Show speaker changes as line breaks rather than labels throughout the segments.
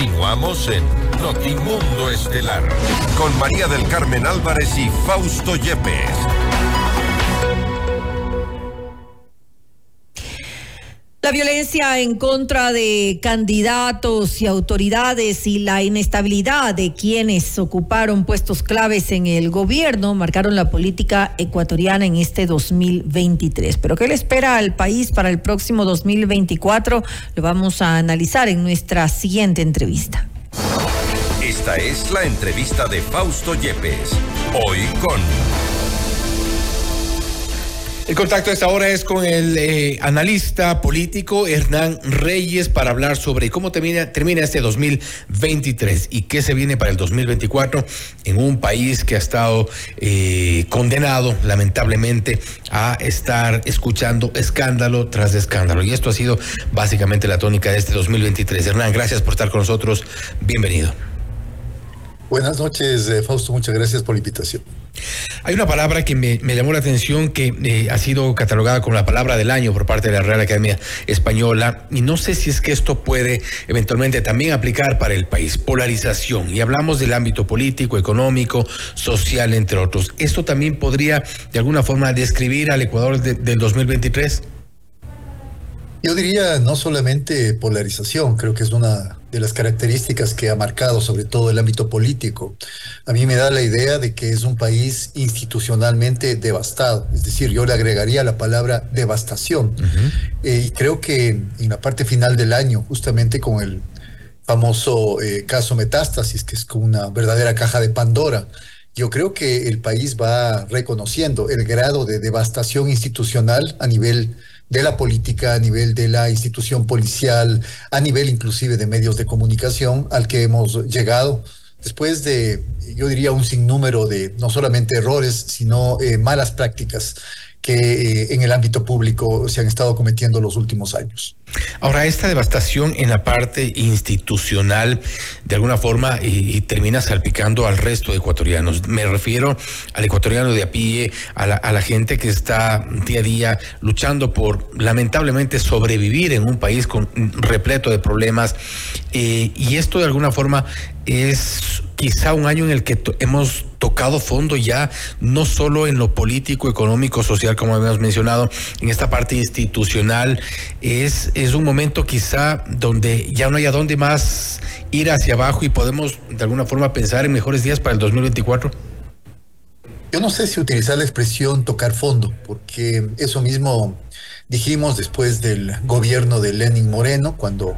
Continuamos en Notimundo Estelar con María del Carmen Álvarez y Fausto Yepes.
La violencia en contra de candidatos y autoridades y la inestabilidad de quienes ocuparon puestos claves en el gobierno marcaron la política ecuatoriana en este 2023. Pero ¿qué le espera al país para el próximo 2024? Lo vamos a analizar en nuestra siguiente entrevista.
Esta es la entrevista de Fausto Yepes, hoy con...
El contacto a esta hora es con el eh, analista político Hernán Reyes para hablar sobre cómo termina, termina este 2023 y qué se viene para el 2024 en un país que ha estado eh, condenado lamentablemente a estar escuchando escándalo tras escándalo. Y esto ha sido básicamente la tónica de este 2023. Hernán, gracias por estar con nosotros. Bienvenido.
Buenas noches, eh, Fausto. Muchas gracias por la invitación.
Hay una palabra que me, llamó la atención que eh, ha sido catalogada como la palabra del año por parte de la Real Academia Española y no sé si es que esto puede eventualmente también aplicar para el país. Polarización. Y hablamos del ámbito político, económico, social, entre otros. ¿Esto también podría de alguna forma describir al Ecuador del 2023?
Yo diría no solamente polarización, creo que es una de las características que ha marcado sobre todo el ámbito político. A mí me da la idea de que es un país institucionalmente devastado, es decir, yo le agregaría la palabra devastación. Eh, y creo que en la parte final del año, justamente con el famoso eh, caso Metástasis, que es como una verdadera caja de Pandora, yo creo que el país va reconociendo el grado de devastación institucional a nivel de la política, a nivel de la institución policial, a nivel inclusive de medios de comunicación al que hemos llegado. Después de, yo diría, un sinnúmero de no solamente errores, sino eh, malas prácticas que eh, en el ámbito público se han estado cometiendo los últimos años.
Ahora, esta devastación en la parte institucional, de alguna forma, y, termina salpicando al resto de ecuatorianos. Me refiero al ecuatoriano de a pie, a la, gente que está día a día luchando por, lamentablemente, sobrevivir en un país con repleto de problemas. Eh, y esto, de alguna forma, es quizá un año en el que hemos tocado fondo ya, no solo en lo político, económico, social, como habíamos mencionado, en esta parte institucional, es es un momento quizá donde ya no hay a dónde más ir hacia abajo y podemos de alguna forma pensar en mejores días para el 2024?
Yo no sé si utilizar la expresión tocar fondo, porque eso mismo dijimos después del gobierno de Lenin Moreno, cuando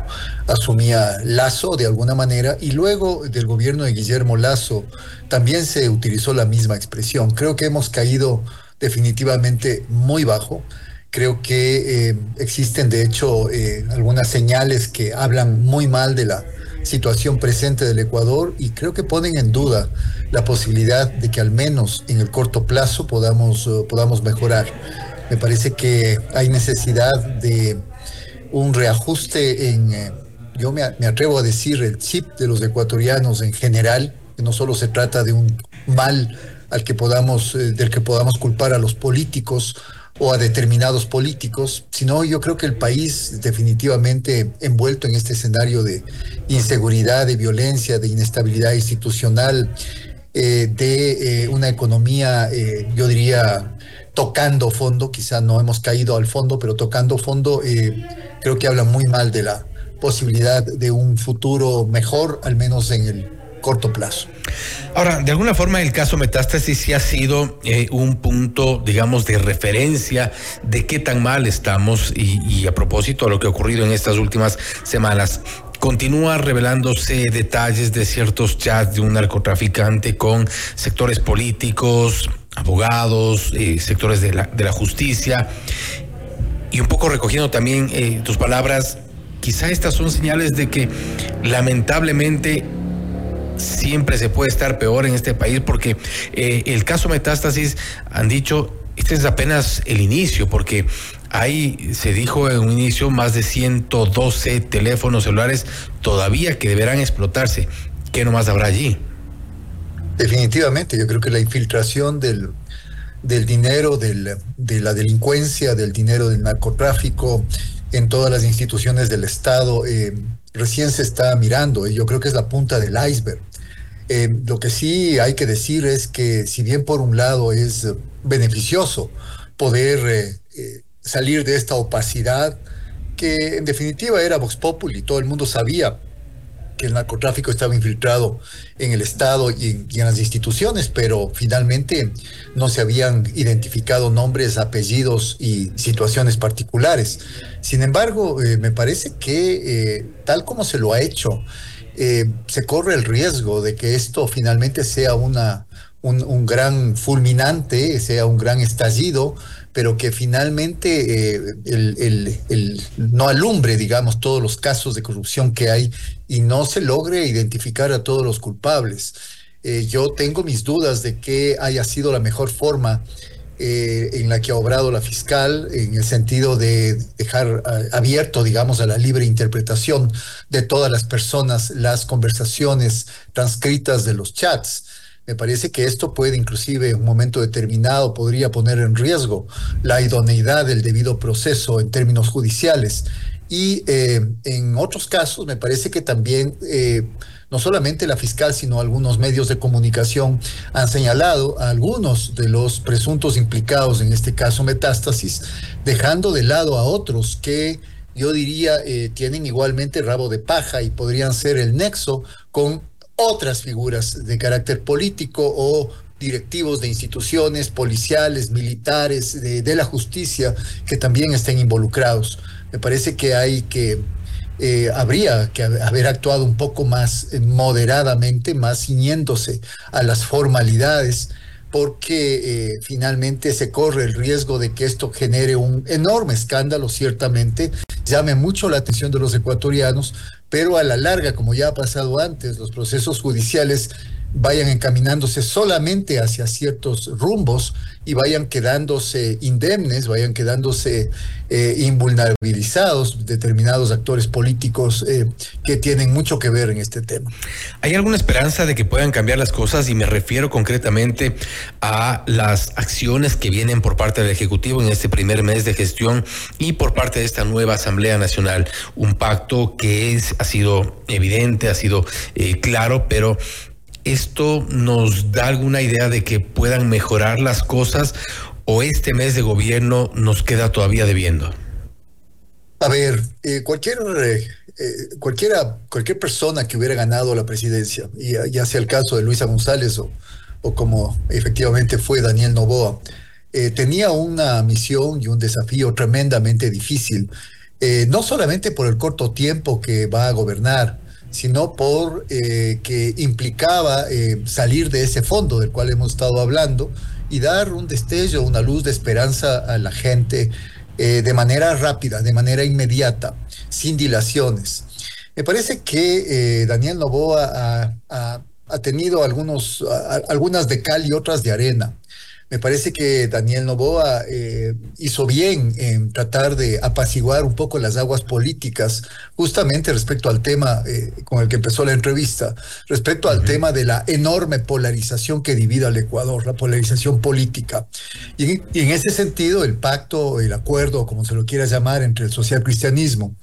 asumía Lazo de alguna manera, y luego del gobierno de Guillermo Lazo también se utilizó la misma expresión. Creo que hemos caído definitivamente muy bajo. Creo que eh, existen, de hecho, eh, algunas señales que hablan muy mal de la situación presente del Ecuador y creo que ponen en duda la posibilidad de que al menos en el corto plazo podamos, eh, podamos mejorar. Me parece que hay necesidad de un reajuste en, yo me, me, atrevo a decir, el chip de los ecuatorianos en general, que no solo se trata de un mal al que podamos, del que podamos culpar a los políticos o a determinados políticos, sino yo creo que el país definitivamente envuelto en este escenario de inseguridad, de violencia, de inestabilidad institucional, eh, de eh, una economía, eh, yo diría, tocando fondo, quizá no hemos caído al fondo, pero tocando fondo, creo que habla muy mal de la posibilidad de un futuro mejor, al menos en el corto plazo.
Ahora, de alguna forma el caso Metástasis sí ha sido eh, un punto, digamos, de referencia de qué tan mal estamos y, a propósito de lo que ha ocurrido en estas últimas semanas. Continúa revelándose detalles de ciertos chats de un narcotraficante con sectores políticos, abogados, eh, sectores de la, de la justicia. Y un poco recogiendo también eh, tus palabras, quizá estas son señales de que lamentablemente siempre se puede estar peor en este país porque eh, el caso metástasis han dicho este es apenas el inicio porque hay se dijo en un inicio más de 112 teléfonos celulares todavía que deberán explotarse qué nomás habrá allí
definitivamente yo creo que la infiltración del del dinero de la delincuencia del dinero del narcotráfico en todas las instituciones del Estado eh, recién se está mirando y yo creo que es la punta del iceberg. Eh, lo que sí hay que decir es que si bien por un lado es beneficioso poder salir de esta opacidad, que en definitiva era Vox Populi, todo el mundo sabía el narcotráfico estaba infiltrado en el Estado y en, las instituciones, pero finalmente no se habían identificado nombres, apellidos y situaciones particulares. Sin embargo, eh, me parece que eh, tal como se lo ha hecho, eh, se corre el riesgo de que esto finalmente sea una, un gran fulminante, sea un gran estallido pero que finalmente eh, no alumbre, digamos, todos los casos de corrupción que hay y no se logre identificar a todos los culpables. Eh, yo tengo mis dudas de que haya sido la mejor forma eh, en la que ha obrado la fiscal, en el sentido de dejar abierto, digamos, a la libre interpretación de todas las personas las conversaciones transcritas de los chats. Me parece que esto puede inclusive en un momento determinado podría poner en riesgo la idoneidad del debido proceso en términos judiciales. Y eh, en otros casos me parece que también eh, no solamente la fiscal, sino algunos medios de comunicación han señalado a algunos de los presuntos implicados en este caso metástasis, dejando de lado a otros que yo diría eh, tienen igualmente rabo de paja y podrían ser el nexo con otras figuras de carácter político o directivos de instituciones policiales, militares, de, la justicia, que también estén involucrados. Me parece que hay que, eh, habría que haber actuado un poco más eh, moderadamente, más ciñéndose a las formalidades, porque eh, finalmente se corre el riesgo de que esto genere un enorme escándalo, ciertamente, llame mucho la atención de los ecuatorianos, pero a la larga, como ya ha pasado antes, los procesos judiciales vayan encaminándose solamente hacia ciertos rumbos y vayan quedándose indemnes, vayan quedándose eh, invulnerabilizados determinados actores políticos eh, que tienen mucho que ver en este tema.
¿Hay alguna esperanza de que puedan cambiar las cosas? Y me refiero concretamente a las acciones que vienen por parte del Ejecutivo en este primer mes de gestión y por parte de esta nueva Asamblea Nacional. Un pacto que es, ha sido evidente, ha sido eh, claro, pero ¿Esto nos da alguna idea de que puedan mejorar las cosas o este mes de gobierno nos queda todavía debiendo?
A ver, eh, cualquier, eh, eh, cualquiera, cualquier persona que hubiera ganado la presidencia, y ya sea el caso de Luisa González o, o como efectivamente fue Daniel Novoa, tenía una misión y un desafío tremendamente difícil, no solamente por el corto tiempo que va a gobernar, sino por eh, que implicaba eh, salir de ese fondo del cual hemos estado hablando y dar un destello, una luz de esperanza a la gente eh, de manera rápida, de manera inmediata, sin dilaciones. Me parece que Daniel Novoa ha, tenido algunos, algunas de cal y otras de arena. Me parece que Daniel Novoa eh, hizo bien en tratar de apaciguar un poco las aguas políticas, justamente respecto al tema eh, con el que empezó la entrevista, respecto al tema de la enorme polarización que divide al Ecuador, la polarización política. Y, en ese sentido, el pacto, el acuerdo, como se lo quiera llamar, entre el socialcristianismo,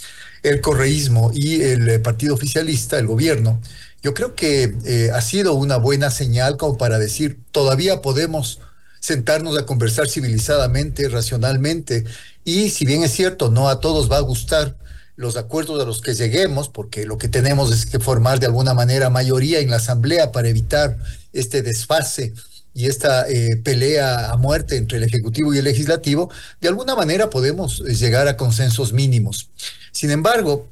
el correísmo y el eh, partido oficialista, el gobierno, yo creo que ha sido una buena señal como para decir, todavía podemos sentarnos a conversar civilizadamente, racionalmente, y si bien es cierto, no a todos va a gustar los acuerdos a los que lleguemos, porque lo que tenemos es que formar de alguna manera mayoría en la Asamblea para evitar este desfase y esta eh, pelea a muerte entre el Ejecutivo y el Legislativo, de alguna manera podemos eh, llegar a consensos mínimos. Sin embargo,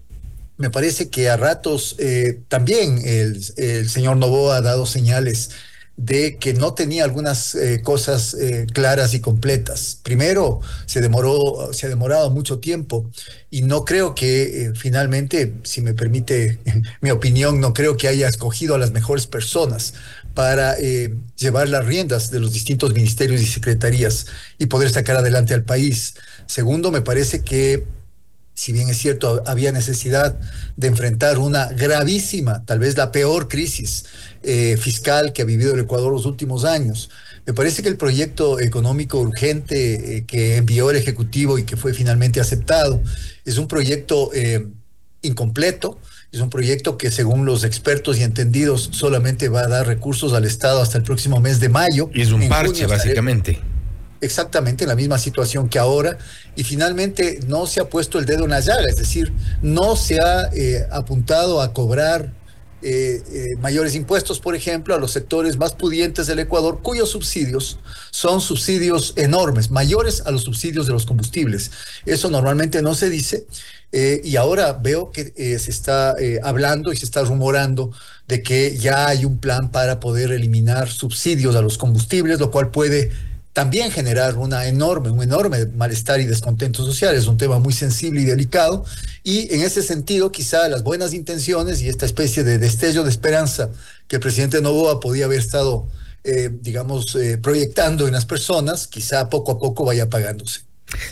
me parece que a ratos eh, también el, el señor Novoa ha dado señales de que no tenía algunas eh, cosas eh, claras y completas. Primero, se demoró, se ha demorado mucho tiempo y no creo que eh, finalmente, si me permite mi opinión, no creo que haya escogido a las mejores personas para llevar las riendas de los distintos ministerios y secretarías y poder sacar adelante al país. Segundo, me parece que si bien es cierto, había necesidad de enfrentar una gravísima, tal vez la peor crisis eh, fiscal que ha vivido el Ecuador los últimos años. Me parece que el proyecto económico urgente eh, que envió el Ejecutivo y que fue finalmente aceptado es un proyecto eh, incompleto, Es un proyecto que según los expertos y entendidos solamente va a dar recursos al Estado hasta el próximo mes de mayo.
Y es un parche, básicamente
exactamente en la misma situación que ahora y finalmente no se ha puesto el dedo en la llaga, es decir, no se ha eh, apuntado a cobrar eh, eh, mayores impuestos, por ejemplo, a los sectores más pudientes del Ecuador, cuyos subsidios son subsidios enormes, mayores a los subsidios de los combustibles. Eso normalmente no se dice y ahora veo que se está hablando y se está rumorando de que ya hay un plan para poder eliminar subsidios a los combustibles, lo cual puede también generar una enorme, un enorme malestar y descontento social. Es un tema muy sensible y delicado. Y en ese sentido, quizá las buenas intenciones y esta especie de destello de esperanza que el presidente Novoa podía haber estado, eh, digamos, eh, proyectando en las personas, quizá poco a poco vaya apagándose.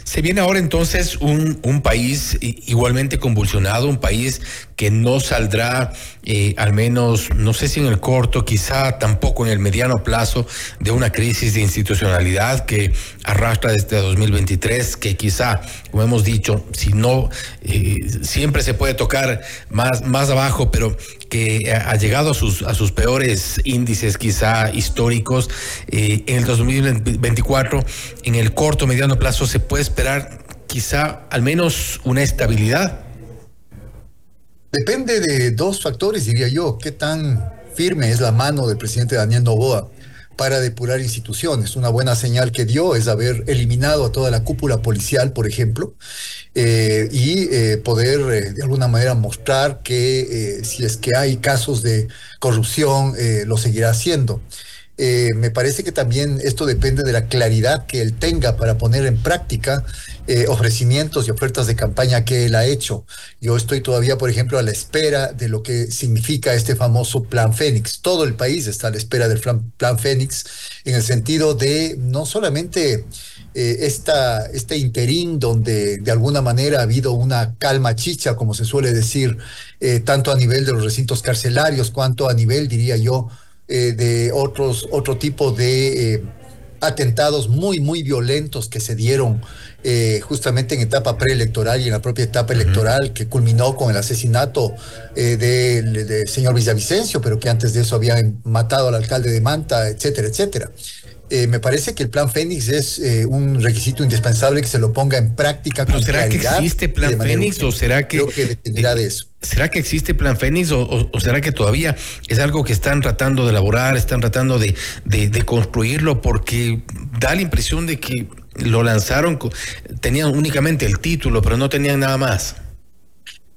Se viene ahora entonces un, país igualmente convulsionado, un país que no saldrá, eh, al menos, no sé si en el corto, quizá tampoco en el mediano plazo, de una crisis de institucionalidad que arrastra desde 2023, que quizá, como hemos dicho, si no, eh, siempre se puede tocar más, más abajo, pero que ha llegado a sus, a sus peores índices quizá históricos. Eh, en el 2024, en el corto, mediano plazo, se puede esperar quizá al menos una estabilidad
Depende de dos factores, diría yo. ¿Qué tan firme es la mano del presidente Daniel Novoa para depurar instituciones? Una buena señal que dio es haber eliminado a toda la cúpula policial, por ejemplo, eh, y eh, poder eh, de alguna manera mostrar que si es que hay casos de corrupción, lo seguirá haciendo. Me parece que también esto depende de la claridad que él tenga para poner en práctica eh, ofrecimientos y ofertas de campaña que él ha hecho. Yo estoy todavía, por ejemplo, a la espera de lo que significa este famoso Plan Fénix. Todo el país está a la espera del Plan, plan Fénix en el sentido de no solamente eh, esta, este interín donde de alguna manera ha habido una calma chicha, como se suele decir, eh, tanto a nivel de los recintos carcelarios cuanto a nivel, diría yo, de otros, otro tipo de atentados muy, muy violentos que se dieron eh, justamente en etapa preelectoral y en la propia etapa electoral que culminó con el asesinato eh, del señor Villavicencio, pero que antes de eso habían matado al alcalde de Manta, etcétera, etcétera. Eh, me parece que el plan Fénix es un requisito indispensable que se lo ponga en práctica.
Con ¿Será que existe plan Fénix o será que...
Creo que dependerá de eso.
¿Será que existe plan Fénix o, será que todavía es algo que están tratando de elaborar, están tratando de, de construirlo? Porque da la impresión de que lo lanzaron, tenían únicamente el título, pero no tenían nada más.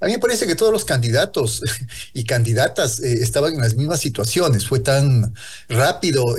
A mí me parece que todos los candidatos y candidatas eh, estaban en las mismas situaciones. Fue tan rápido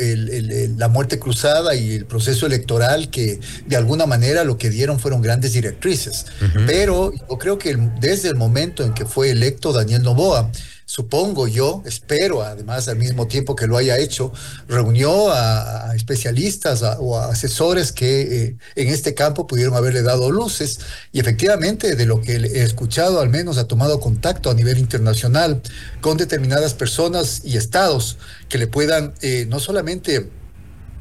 la muerte cruzada y el proceso electoral que de alguna manera lo que dieron fueron grandes directrices. Pero yo creo que desde el momento en que fue electo Daniel Novoa, supongo yo, espero además al mismo tiempo que lo haya hecho, reunió a, especialistas o a asesores que eh, en este campo pudieron haberle dado luces. Y efectivamente de lo que he escuchado al menos ha tomado contacto a nivel internacional con determinadas personas y estados que le puedan eh, no solamente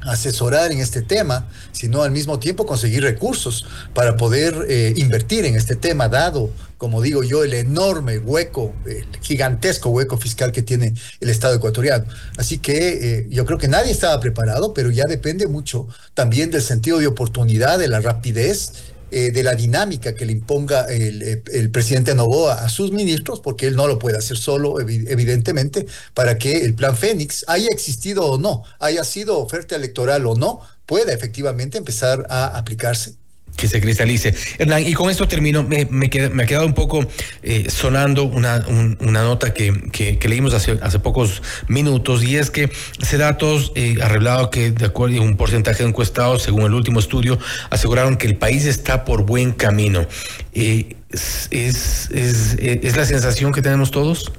asesorar en este tema, sino al mismo tiempo conseguir recursos para poder eh, invertir en este tema, dado, como digo yo, el enorme hueco, el gigantesco hueco fiscal que tiene el Estado ecuatoriano. Así que eh, yo creo que nadie estaba preparado, pero ya depende mucho también del sentido de oportunidad, de la rapidez eh, de la dinámica que le imponga el, el, presidente Novoa a sus ministros, porque él no lo puede hacer solo, evidentemente, para que el plan Fénix haya existido o no, haya sido oferta electoral o no, pueda efectivamente empezar a aplicarse
que se cristalice. Hernán, y con esto termino, me, me, ha quedado un poco eh, sonando una, una nota que, que, leímos hace, hace pocos minutos, y es que ese datos eh, ha revelado que, de acuerdo a un porcentaje de encuestados, según el último estudio, aseguraron que el país está por buen camino. Eh, es, es, ¿Es la sensación que tenemos todos?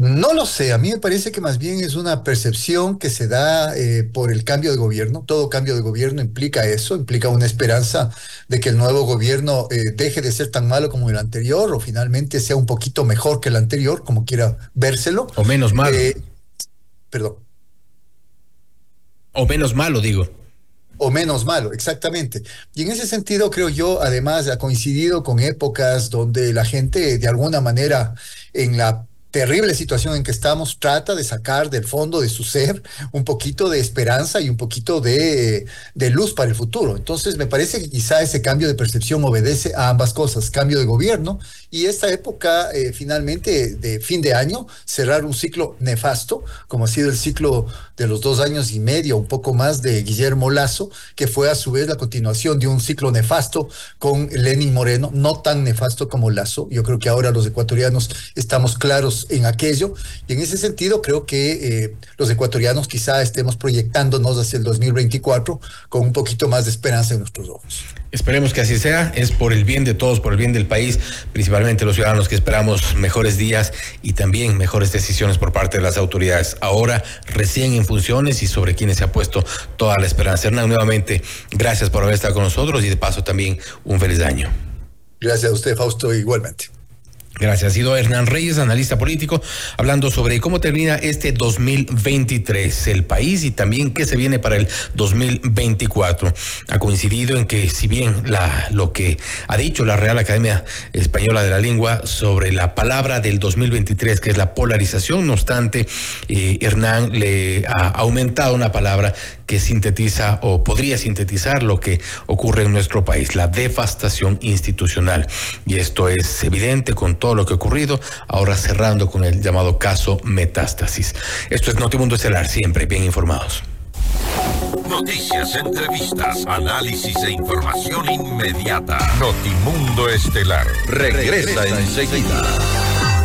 No lo sé, a mí me parece que más bien es una percepción que se da eh, por el cambio de gobierno. Todo cambio de gobierno implica eso, implica una esperanza de que el nuevo gobierno eh, deje de ser tan malo como el anterior o finalmente sea un poquito mejor que el anterior, como quiera vérselo.
O menos malo. Eh,
perdón.
O menos malo, digo.
o menos malo, exactamente. Y en ese sentido creo yo, además, ha coincidido con épocas donde la gente de alguna manera en la terrible situación en que estamos trata de sacar del fondo de su ser un poquito de esperanza y un poquito de, de, luz para el futuro. Entonces, me parece que quizá ese cambio de percepción obedece a ambas cosas, cambio de gobierno y esta época eh, finalmente de fin de año, cerrar un ciclo nefasto, como ha sido el ciclo de los dos años y medio, un poco más de Guillermo Lazo, que fue a su vez la continuación de un ciclo nefasto con Lenin Moreno, no tan nefasto como Lazo. Yo creo que ahora los ecuatorianos estamos claros en aquello y en ese sentido creo que eh, los ecuatorianos quizá estemos proyectándonos hacia el 2024 con un poquito más de esperanza en nuestros ojos.
Esperemos que así sea, es por el bien de todos, por el bien del país, principalmente los ciudadanos que esperamos mejores días y también mejores decisiones por parte de las autoridades. Ahora recién en funciones y sobre quienes se ha puesto toda la esperanza. Hernán, nuevamente, gracias por haber estado con nosotros y de paso también un feliz año.
Gracias a usted, Fausto, igualmente.
Gracias. Ha sido Hernán Reyes, analista político, hablando sobre cómo termina este 2023 el país y también qué se viene para el 2024. Ha coincidido en que si bien la, lo que ha dicho la Real Academia Española de la Lengua sobre la palabra del 2023, que es la polarización, no obstante, eh, Hernán le ha aumentado una palabra que sintetiza o podría sintetizar lo que ocurre en nuestro país, la devastación institucional. Y esto es evidente con todo lo que ha ocurrido, ahora cerrando con el llamado caso Metástasis. Esto es Notimundo Estelar, siempre bien informados.
Noticias, entrevistas, análisis e información inmediata. Notimundo Estelar regresa enseguida.